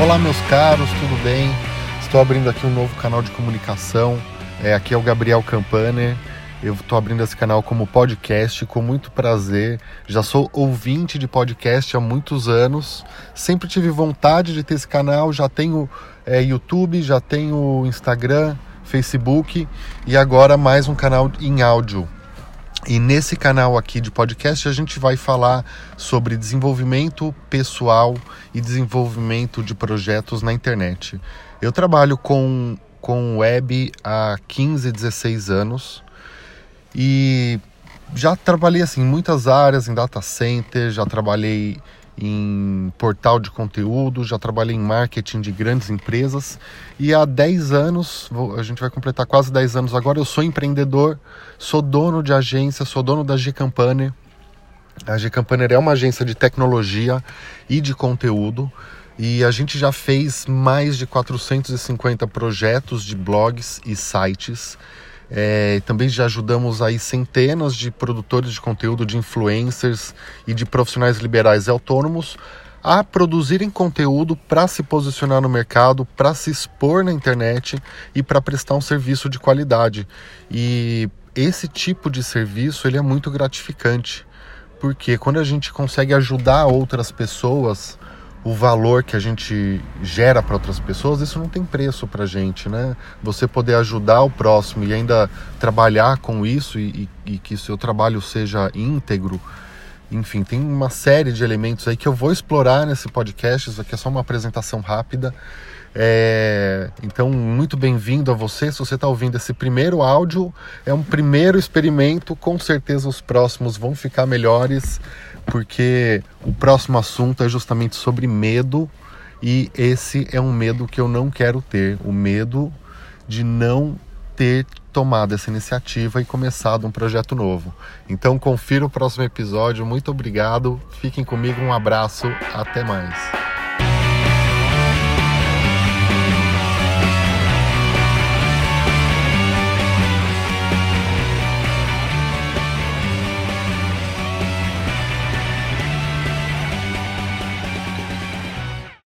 Olá, meus caros, tudo bem? Estou abrindo aqui um novo canal de comunicação. É, aqui é o Gabriel Campaner. Eu estou abrindo esse canal como podcast com muito prazer. Já sou ouvinte de podcast há muitos anos. Sempre tive vontade de ter esse canal. Já tenho é, YouTube, já tenho Instagram, Facebook e agora mais um canal em áudio. E nesse canal aqui de podcast a gente vai falar sobre desenvolvimento pessoal e desenvolvimento de projetos na internet. Eu trabalho com, com web há 15, 16 anos e já trabalhei assim, em muitas áreas, em data center, já trabalhei em portal de conteúdo, já trabalhei em marketing de grandes empresas. E há 10 anos, a gente vai completar quase 10 anos agora, eu sou empreendedor, sou dono de agência, sou dono da G-Campaner. A G-Campaner é uma agência de tecnologia e de conteúdo. E a gente já fez mais de 450 projetos de blogs e sites é, também já ajudamos aí centenas de produtores de conteúdo, de influencers e de profissionais liberais e autônomos a produzirem conteúdo para se posicionar no mercado, para se expor na internet e para prestar um serviço de qualidade. E esse tipo de serviço ele é muito gratificante, porque quando a gente consegue ajudar outras pessoas o valor que a gente gera para outras pessoas, isso não tem preço para gente, né? Você poder ajudar o próximo e ainda trabalhar com isso e, e, e que seu trabalho seja íntegro, enfim, tem uma série de elementos aí que eu vou explorar nesse podcast. Isso aqui é só uma apresentação rápida. É... Então, muito bem-vindo a você. Se você está ouvindo esse primeiro áudio, é um primeiro experimento. Com certeza, os próximos vão ficar melhores porque o próximo assunto é justamente sobre medo e esse é um medo que eu não quero ter, o medo de não ter tomado essa iniciativa e começado um projeto novo. Então confira o próximo episódio. Muito obrigado. Fiquem comigo. Um abraço. Até mais.